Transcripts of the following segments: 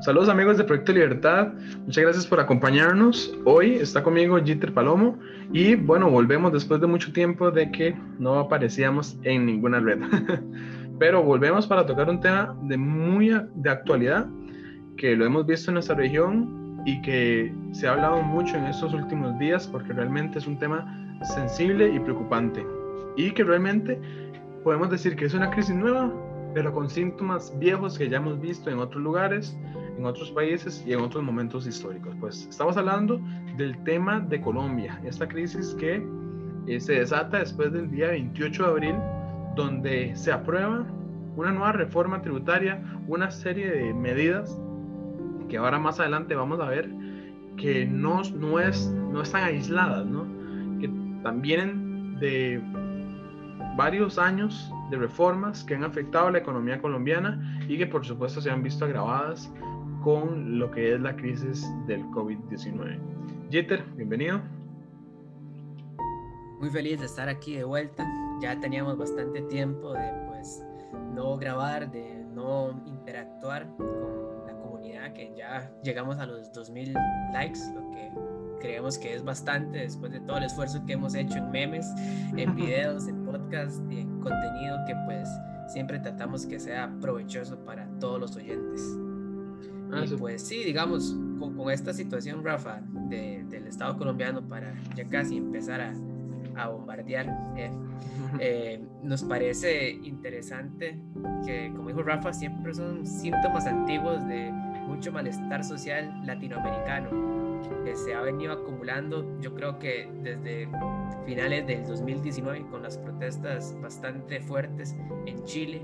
Saludos amigos de Proyecto Libertad, muchas gracias por acompañarnos. Hoy está conmigo Jitter Palomo y bueno, volvemos después de mucho tiempo de que no aparecíamos en ninguna red. Pero volvemos para tocar un tema de muy de actualidad que lo hemos visto en nuestra región y que se ha hablado mucho en estos últimos días porque realmente es un tema sensible y preocupante y que realmente podemos decir que es una crisis nueva, pero con síntomas viejos que ya hemos visto en otros lugares en otros países y en otros momentos históricos. Pues estamos hablando del tema de Colombia, esta crisis que eh, se desata después del día 28 de abril, donde se aprueba una nueva reforma tributaria, una serie de medidas que ahora más adelante vamos a ver que no, no, es, no están aisladas, ¿no? que también de varios años de reformas que han afectado a la economía colombiana y que por supuesto se han visto agravadas con lo que es la crisis del COVID-19. Jeter, bienvenido. Muy feliz de estar aquí de vuelta. Ya teníamos bastante tiempo de pues no grabar, de no interactuar con la comunidad, que ya llegamos a los 2000 likes, lo que creemos que es bastante después de todo el esfuerzo que hemos hecho en memes, en videos, en podcasts y en contenido que pues siempre tratamos que sea provechoso para todos los oyentes. Ah, y pues sí, digamos, con, con esta situación, Rafa, del Estado colombiano para ya casi empezar a, a bombardear, eh, eh, nos parece interesante que, como dijo Rafa, siempre son síntomas antiguos de mucho malestar social latinoamericano que se ha venido acumulando, yo creo que desde finales del 2019 con las protestas bastante fuertes en Chile,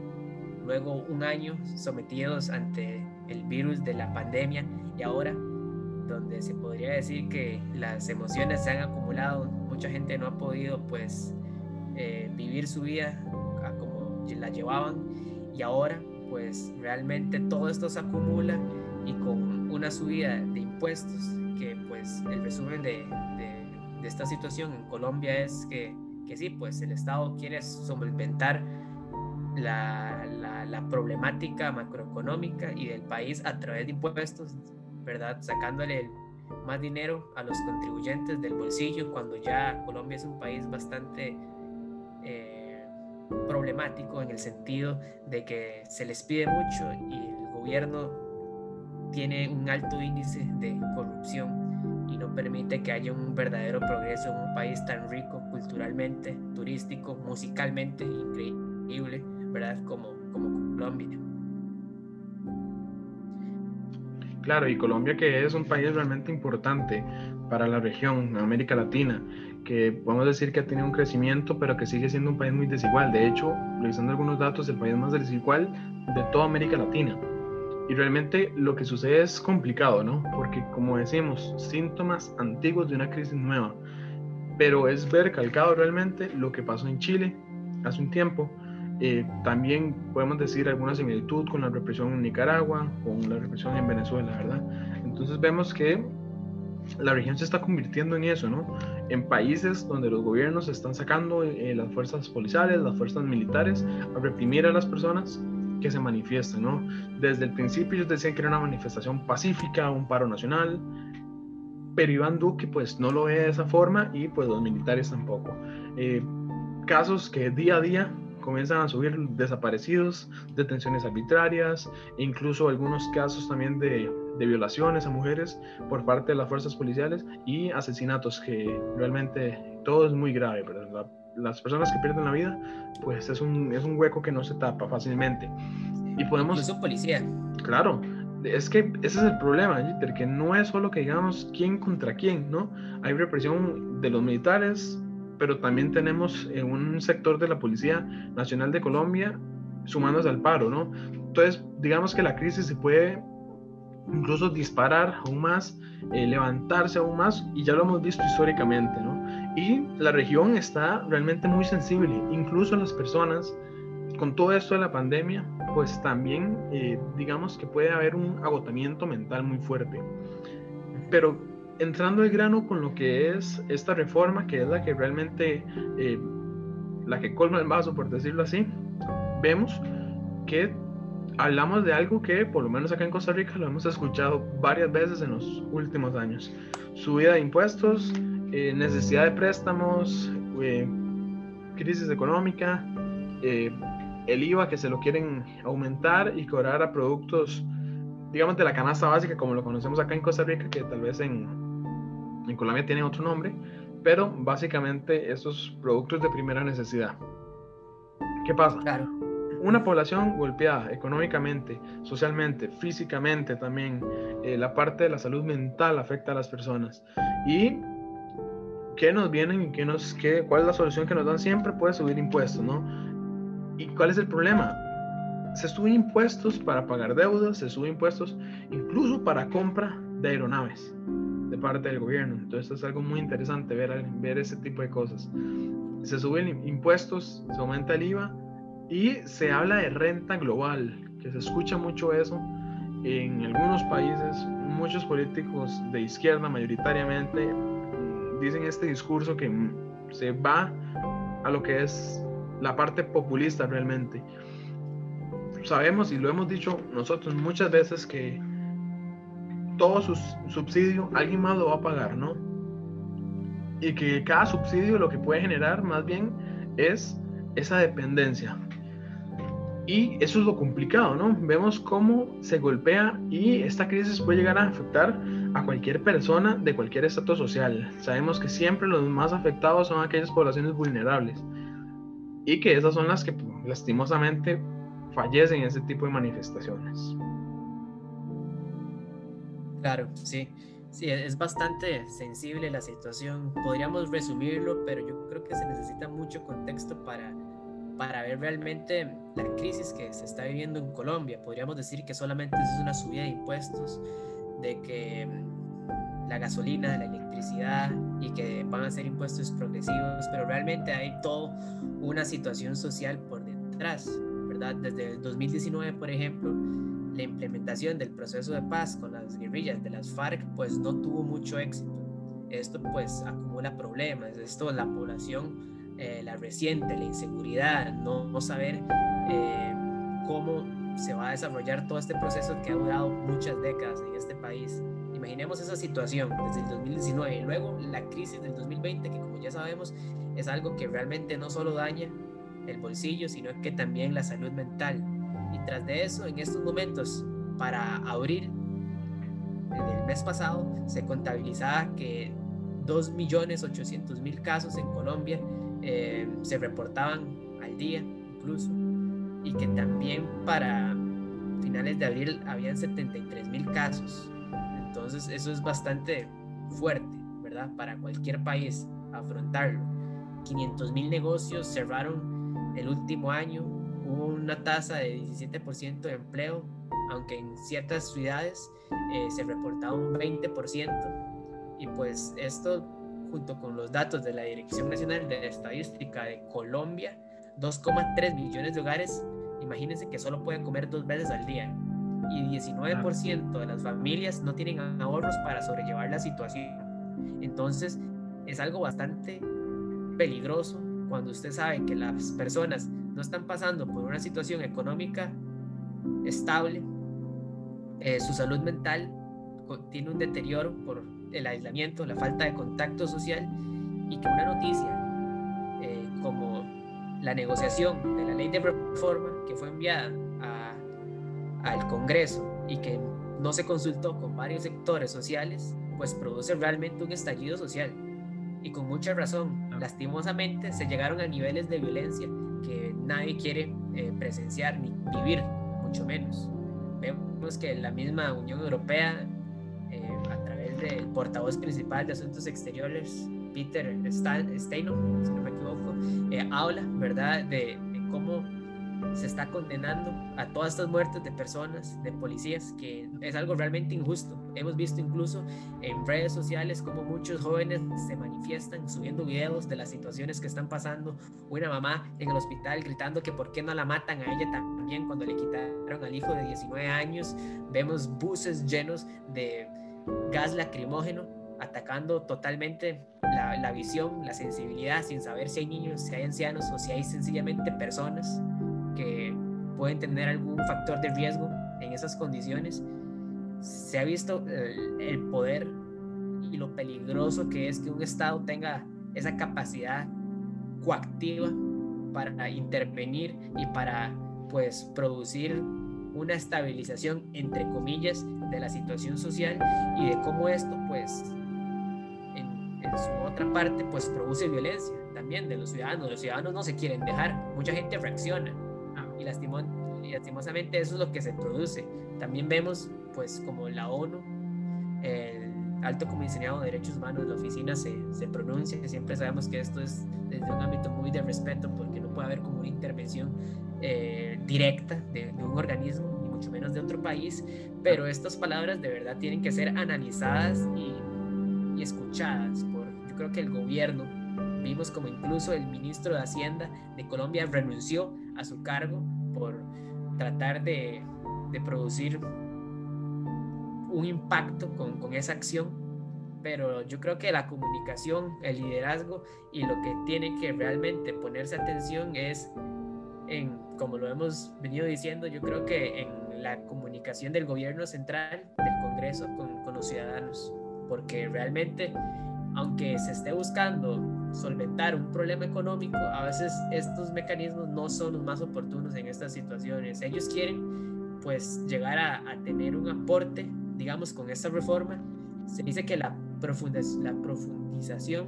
luego un año sometidos ante el virus de la pandemia y ahora donde se podría decir que las emociones se han acumulado, mucha gente no ha podido pues eh, vivir su vida como la llevaban y ahora pues realmente todo esto se acumula y con una subida de impuestos que pues el resumen de, esta situación en Colombia es que, que sí pues el Estado quiere solventar la, la, problemática macroeconómica y del país a través de impuestos, ¿verdad? Sacándole más dinero a los contribuyentes del bolsillo cuando ya Colombia es un país bastante eh, problemático en el sentido de que se les pide mucho y el gobierno tiene un alto índice de corrupción y no permite que haya un verdadero progreso en un país tan rico culturalmente, turístico, musicalmente, increíble ¿verdad? Como, como Colombia. Claro, y Colombia que es un país realmente importante para la región, América Latina, que podemos decir que ha tenido un crecimiento, pero que sigue siendo un país muy desigual. De hecho, revisando algunos datos, el país más desigual de toda América Latina. Y realmente lo que sucede es complicado, ¿no? Porque como decimos, síntomas antiguos de una crisis nueva. Pero es ver calcado realmente lo que pasó en Chile hace un tiempo, eh, también podemos decir alguna similitud con la represión en Nicaragua, con la represión en Venezuela, ¿verdad? Entonces vemos que la región se está convirtiendo en eso, ¿no? En países donde los gobiernos están sacando eh, las fuerzas policiales, las fuerzas militares a reprimir a las personas que se manifiestan, ¿no? Desde el principio ellos decían que era una manifestación pacífica, un paro nacional, pero Iván Duque pues no lo ve de esa forma y pues los militares tampoco. Eh, casos que día a día comienzan a subir desaparecidos, detenciones arbitrarias, incluso algunos casos también de, de, violaciones a mujeres por parte de las fuerzas policiales y asesinatos, que realmente todo es muy grave, ¿verdad? Las personas que pierden la vida, pues es un, es un hueco que no se tapa fácilmente. Y podemos... Incluso policía. Claro, es que ese es el problema, Jeter, que no es solo que digamos quién contra quién, ¿no? Hay represión de los militares, pero también tenemos en un sector de la Policía Nacional de Colombia sumándose al paro, ¿no? Entonces, digamos que la crisis se puede incluso disparar aún más, eh, levantarse aún más, y ya lo hemos visto históricamente, ¿no? Y la región está realmente muy sensible, incluso las personas, con todo esto de la pandemia, pues también eh, digamos que puede haber un agotamiento mental muy fuerte. Pero entrando al grano con lo que es esta reforma, que es la que realmente, eh, la que colma el vaso, por decirlo así, vemos que hablamos de algo que por lo menos acá en Costa Rica lo hemos escuchado varias veces en los últimos años. Subida de impuestos, eh, necesidad de préstamos, eh, crisis económica, eh, el IVA que se lo quieren aumentar y cobrar a productos, digamos, de la canasta básica como lo conocemos acá en Costa Rica, que tal vez en, en Colombia tienen otro nombre, pero básicamente esos productos de primera necesidad. ¿Qué pasa? Claro. Una población golpeada económicamente, socialmente, físicamente también, eh, la parte de la salud mental afecta a las personas. Y qué nos vienen y qué nos, qué, cuál es la solución que nos dan siempre, puede subir impuestos, ¿no? ¿Y cuál es el problema? Se suben impuestos para pagar deudas, se suben impuestos incluso para compra de aeronaves de parte del gobierno. Entonces es algo muy interesante ver, ver ese tipo de cosas. Se suben impuestos, se aumenta el IVA y se habla de renta global, que se escucha mucho eso en algunos países. Muchos políticos de izquierda mayoritariamente dicen este discurso que se va a lo que es la parte populista realmente. Sabemos y lo hemos dicho nosotros muchas veces que todo su subsidio alguien más lo va a pagar, ¿no? Y que cada subsidio lo que puede generar más bien es esa dependencia. Y eso es lo complicado, ¿no? Vemos cómo se golpea y esta crisis puede llegar a afectar a cualquier persona de cualquier estatus social. Sabemos que siempre los más afectados son aquellas poblaciones vulnerables y que esas son las que lastimosamente fallecen en ese tipo de manifestaciones. Claro, sí. Sí, es bastante sensible la situación. Podríamos resumirlo, pero yo creo que se necesita mucho contexto para, para ver realmente la crisis que se está viviendo en Colombia. Podríamos decir que solamente es una subida de impuestos, de que mm, la gasolina, la electricidad y que van a ser impuestos progresivos, pero realmente hay toda una situación social por detrás, ¿verdad? Desde el 2019, por ejemplo, la implementación del proceso de paz con las guerrillas de las FARC pues no tuvo mucho éxito. Esto pues acumula problemas, esto la población, eh, la reciente, la inseguridad, no, saber eh, cómo se va a desarrollar todo este proceso que ha durado muchas décadas en este país. Imaginemos esa situación desde el 2019 y luego la crisis del 2020 que como ya sabemos es algo que realmente no solo daña el bolsillo, sino que también la salud mental y tras de eso, en estos momentos, para abril del mes pasado, se contabilizaba que 2.800.000 casos en Colombia eh, se reportaban al día incluso. Y que también para finales de abril habían 73.000 casos. Entonces eso es bastante fuerte, ¿verdad? Para cualquier país afrontarlo. 500.000 negocios cerraron el último año, hubo una tasa de 17% de empleo, aunque en ciertas ciudades eh, se reportaba un 20%. Y pues esto, junto con los datos de la Dirección Nacional de Estadística de Colombia, 2,3 millones de hogares, imagínense que solo pueden comer dos veces al día. Y 19% de las familias no tienen ahorros para sobrellevar la situación. Entonces, es algo bastante peligroso cuando usted sabe que las personas no están pasando por una situación económica estable, eh, su salud mental tiene un deterioro por el aislamiento, la falta de contacto social y que una noticia eh, como la negociación de la ley de reforma que fue enviada al Congreso y que no se consultó con varios sectores sociales, pues produce realmente un estallido social. Y con mucha razón, lastimosamente se llegaron a niveles de violencia que nadie quiere eh, presenciar ni vivir, mucho menos. Vemos que la misma Unión Europea, eh, a través del portavoz principal de Asuntos Exteriores, Peter Steinhoff, si no me equivoco, eh, habla, ¿verdad?, de, de cómo se está condenando a todas estas muertes de personas, de policías, que es algo realmente injusto. Hemos visto incluso en redes sociales como muchos jóvenes se manifiestan subiendo videos de las situaciones que están pasando. Una mamá en el hospital gritando que por qué no la matan a ella también cuando le quitaron al hijo de 19 años. Vemos buses llenos de gas lacrimógeno atacando totalmente la, visión, la sensibilidad, sin saber si hay niños, si hay ancianos o si hay sencillamente personas que pueden tener algún factor de riesgo en esas condiciones, se ha visto el, poder y lo peligroso que es que un Estado tenga esa capacidad coactiva para intervenir y para pues producir una estabilización entre comillas de la situación social y de cómo esto pues su otra parte pues produce violencia también de los ciudadanos. Los ciudadanos no se quieren dejar mucha gente reacciona. Y, lastimosamente eso es lo que se produce. También vemos pues como la ONU el alto comisionado de derechos humanos la oficina se, se pronuncia. Siempre sabemos que esto es desde un ámbito muy de respeto porque no puede haber como una intervención eh, directa de, un organismo, ni mucho menos de otro país, pero estas palabras de verdad tienen que ser analizadas y, y escuchadas que el gobierno, vimos como incluso el ministro de Hacienda de Colombia renunció a su cargo por tratar de, de producir un impacto con, con esa acción pero yo creo que la comunicación, el liderazgo y lo que tiene que realmente ponerse atención es en, como lo hemos venido diciendo, yo creo que en la comunicación del gobierno central, del Congreso con, con los ciudadanos, porque realmente, aunque se esté buscando solventar un problema económico, a veces estos mecanismos no son los más oportunos en estas situaciones. Ellos quieren pues llegar a, a tener un aporte, digamos, con esta reforma. Se dice que la la profundización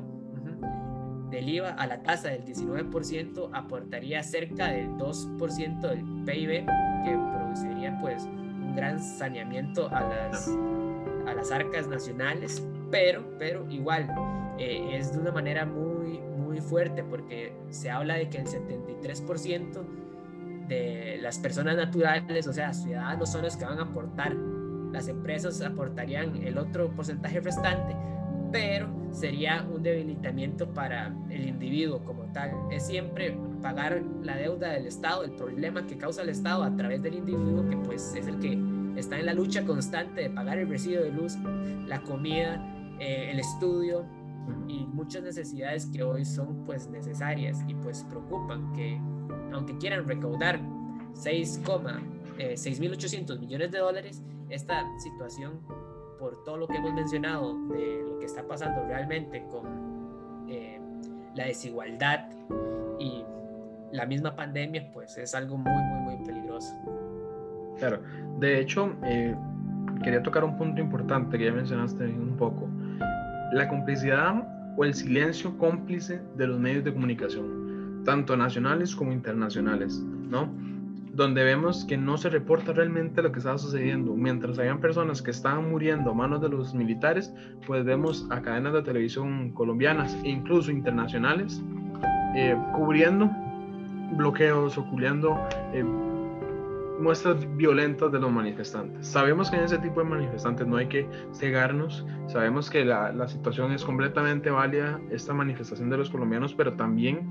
del IVA a la tasa del 19% aportaría cerca del 2% del PIB, que produciría pues un gran saneamiento a las, a las arcas nacionales, pero, pero igual eh, es de una manera muy, muy fuerte porque se habla de que el 73% de las personas naturales, o sea, ciudadanos, son los que van a aportar las empresas aportarían el otro porcentaje restante, pero sería un debilitamiento para el individuo como tal. Es siempre pagar la deuda del Estado, el problema que causa el Estado a través del individuo, que pues es el que está en la lucha constante de pagar el residuo de luz, la comida, eh, el estudio y muchas necesidades que hoy son pues necesarias y pues preocupan que aunque quieran recaudar 6,6.800 eh, millones de dólares, esta situación, por todo lo que hemos mencionado de lo que está pasando realmente con eh, la desigualdad y la misma pandemia, pues es algo muy, muy, muy peligroso. Claro, de hecho, eh, quería tocar un punto importante que ya mencionaste un poco. La complicidad o el silencio cómplice de los medios de comunicación, tanto nacionales como internacionales, ¿no? donde vemos que no se reporta realmente lo que estaba sucediendo. Mientras habían personas que estaban muriendo a manos de los militares, pues vemos a cadenas de televisión colombianas e incluso internacionales eh, cubriendo bloqueos o cubriendo eh, muestras violentas de los manifestantes. Sabemos que en ese tipo de manifestantes no hay que cegarnos, sabemos que la, la situación es completamente válida, esta manifestación de los colombianos, pero también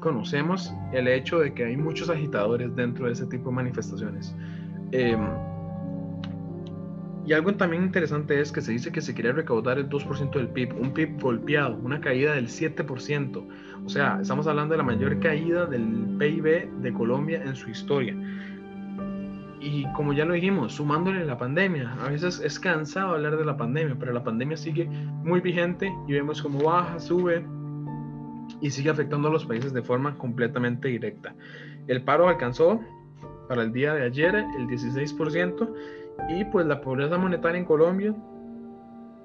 conocemos el hecho de que hay muchos agitadores dentro de ese tipo de manifestaciones. Em, y algo también interesante es que se dice que se quiere recaudar el 2% del PIB, un PIB golpeado, una caída del 7%. O sea, estamos hablando de la mayor caída del PIB de Colombia en su historia. Y como ya lo dijimos, sumándole la pandemia, a veces es cansado hablar de la pandemia, pero la pandemia sigue muy vigente y vemos cómo baja, sube, y sigue afectando a los países de forma completamente directa. El paro alcanzó para el día de ayer el 16% y pues la pobreza monetaria en Colombia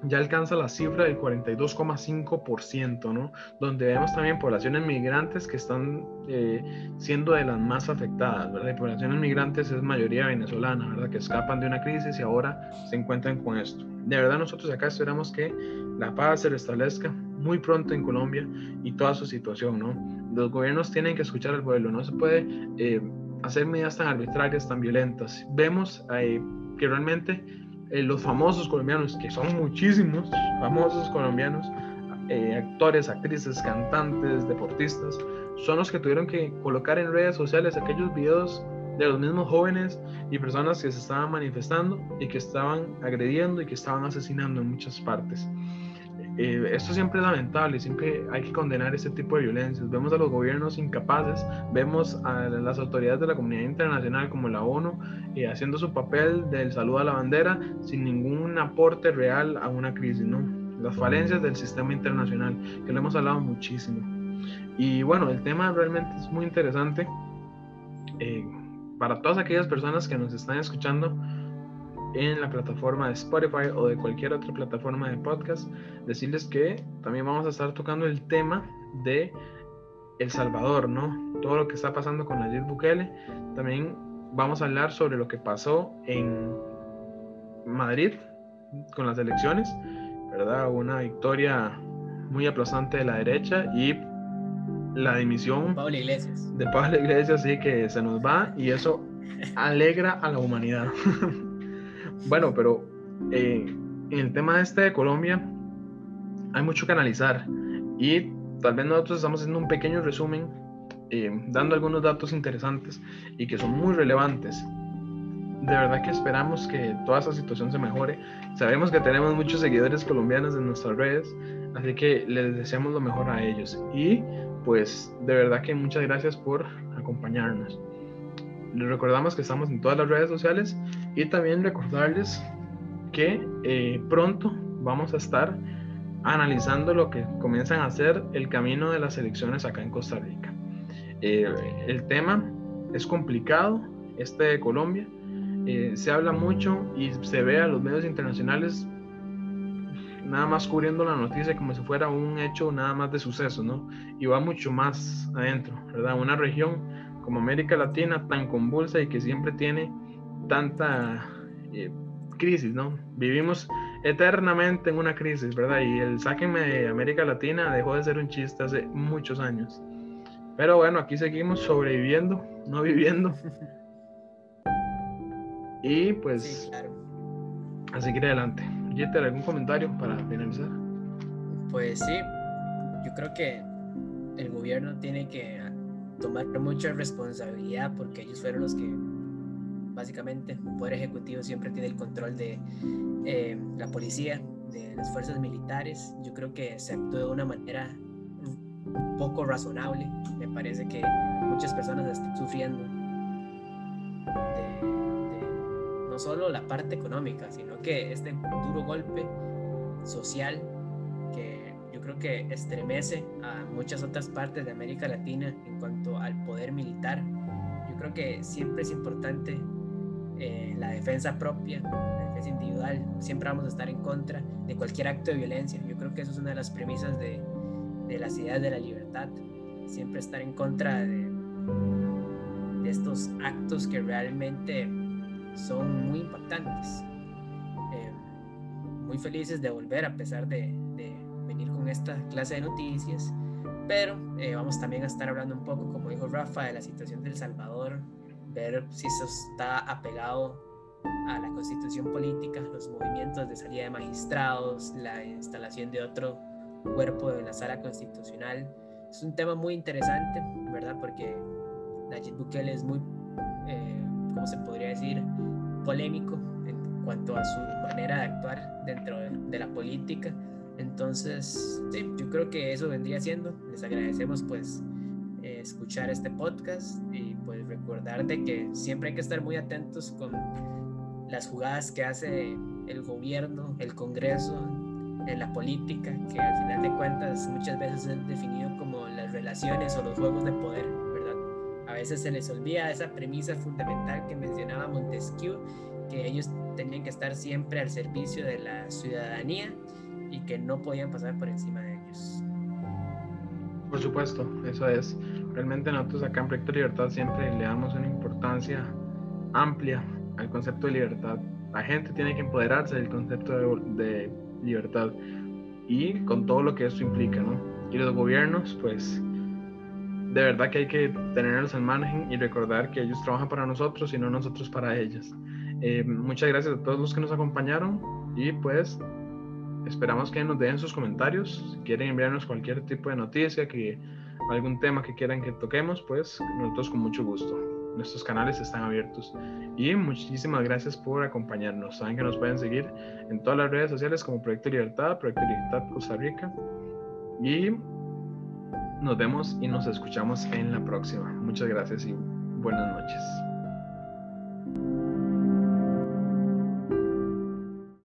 ya alcanza la cifra del 42,5%, ¿no? Donde vemos también poblaciones migrantes que están eh, siendo de las más afectadas, ¿verdad? Y poblaciones migrantes es mayoría venezolana, ¿verdad? Que escapan de una crisis y ahora se encuentran con esto. De verdad nosotros acá esperamos que la paz se restablezca muy pronto en Colombia y toda su situación, ¿no? Los gobiernos tienen que escuchar al pueblo, no se puede eh, hacer medidas tan arbitrarias, tan violentas. Vemos eh, que realmente eh, los famosos colombianos, que son muchísimos famosos colombianos, actores, actrices, cantantes, deportistas, son los que tuvieron que colocar en redes sociales aquellos videos de los mismos jóvenes y personas que se estaban manifestando y que estaban agrediendo y que estaban asesinando en muchas partes eh, esto siempre es lamentable, siempre hay que condenar este tipo de violencias. Vemos a los gobiernos incapaces, vemos a las autoridades de la comunidad internacional como la ONU eh, haciendo su papel del saludo a la bandera sin ningún aporte real a una crisis, ¿no? Las falencias del sistema internacional, que lo hemos hablado muchísimo. Y bueno, el tema realmente es muy interesante. Eh, para todas aquellas personas que nos están escuchando, en la plataforma de Spotify o de cualquier otra plataforma de podcast, decirles que también vamos a estar tocando el tema de El Salvador, ¿no? Todo lo que está pasando con Nayib Bukele. También vamos a hablar sobre lo que pasó en Madrid con las elecciones, ¿verdad? Una victoria muy aplastante de la derecha y la dimisión Pablo Iglesias. de Pablo Iglesias sí que se nos va y eso alegra a la humanidad. Bueno, pero eh, en el tema este de Colombia hay mucho que analizar y tal vez nosotros estamos haciendo un pequeño resumen, eh, dando algunos datos interesantes y que son muy relevantes. De verdad que esperamos que toda esa situación se mejore. Sabemos que tenemos muchos seguidores colombianos en nuestras redes, así que les deseamos lo mejor a ellos. Y pues de verdad que muchas gracias por acompañarnos. Les recordamos que estamos en todas las redes sociales y también recordarles que eh, pronto vamos a estar analizando lo que comienzan a hacer el camino de las elecciones acá en Costa Rica. Eh, el tema es complicado, este de Colombia. Eh, se habla mucho y se ve a los medios internacionales nada más cubriendo la noticia como si fuera un hecho nada más de suceso, ¿no? Y va mucho más adentro, ¿verdad? Una región como América Latina tan convulsa y que siempre tiene tanta eh, crisis, ¿no? Vivimos eternamente en una crisis, ¿verdad? Y el sáquenme de América Latina dejó de ser un chiste hace muchos años. Pero bueno, aquí seguimos sobreviviendo, no viviendo. Y pues, sí, claro. a seguir adelante. Jeter, ¿algún comentario para finalizar? Pues sí, yo creo que el gobierno tiene que tomar mucha responsabilidad porque ellos fueron los que básicamente un poder ejecutivo siempre tiene el control de eh, la policía, de las fuerzas militares. Yo creo que se actuó de una manera poco razonable. Me parece que muchas personas están sufriendo de, no solo la parte económica, sino que este duro golpe social creo que estremece a muchas otras partes de América Latina en cuanto al poder militar. Yo creo que siempre es importante eh, la defensa propia, la defensa individual. Siempre vamos a estar en contra de cualquier acto de violencia. Yo creo que eso es una de las premisas de, de las ideas de la libertad. Siempre estar en contra de, estos actos que realmente son muy impactantes. Eh, muy felices de volver a pesar de, con esta clase de noticias, pero eh, vamos también a estar hablando un poco, como dijo Rafa, de la situación del Salvador, ver si eso está apegado a la constitución política, los movimientos de salida de magistrados, la instalación de otro cuerpo de la sala constitucional. Es un tema muy interesante, ¿verdad? Porque Nayib Bukele es muy, eh, ¿cómo se podría decir?, polémico en cuanto a su manera de actuar dentro de la política entonces, sí, yo creo que eso vendría siendo. Les agradecemos pues eh, escuchar este podcast recordar de que siempre hay que estar muy atentos con las jugadas que hace el gobierno, el Congreso, en la política, que al final de cuentas muchas veces es definido como las relaciones o los juegos de poder, ¿verdad? A veces se les olvida esa premisa fundamental que mencionaba Montesquieu, que ellos tenían que estar siempre al servicio de la ciudadanía y que no podían pasar por encima de ellos. Por supuesto, eso es. Realmente nosotros acá en Proyecto Libertad siempre le damos una importancia amplia al concepto de libertad. La gente tiene que empoderarse del concepto de, libertad y con todo lo que eso implica, ¿no? Y los gobiernos, pues, de verdad que hay que tenerlos en margen y recordar que ellos trabajan para nosotros y no nosotros para ellos. Eh, muchas gracias a todos los que nos acompañaron y pues Esperamos que nos dejen sus comentarios. Si quieren enviarnos cualquier tipo de noticia, que algún tema que quieran que toquemos, pues nosotros con mucho gusto. nuestros canales están abiertos. Y muchísimas gracias por acompañarnos. Saben que nos pueden seguir en todas las redes sociales como Proyecto Libertad, Proyecto Libertad Costa Rica. Y nos vemos y nos escuchamos en la próxima. Muchas gracias y buenas noches.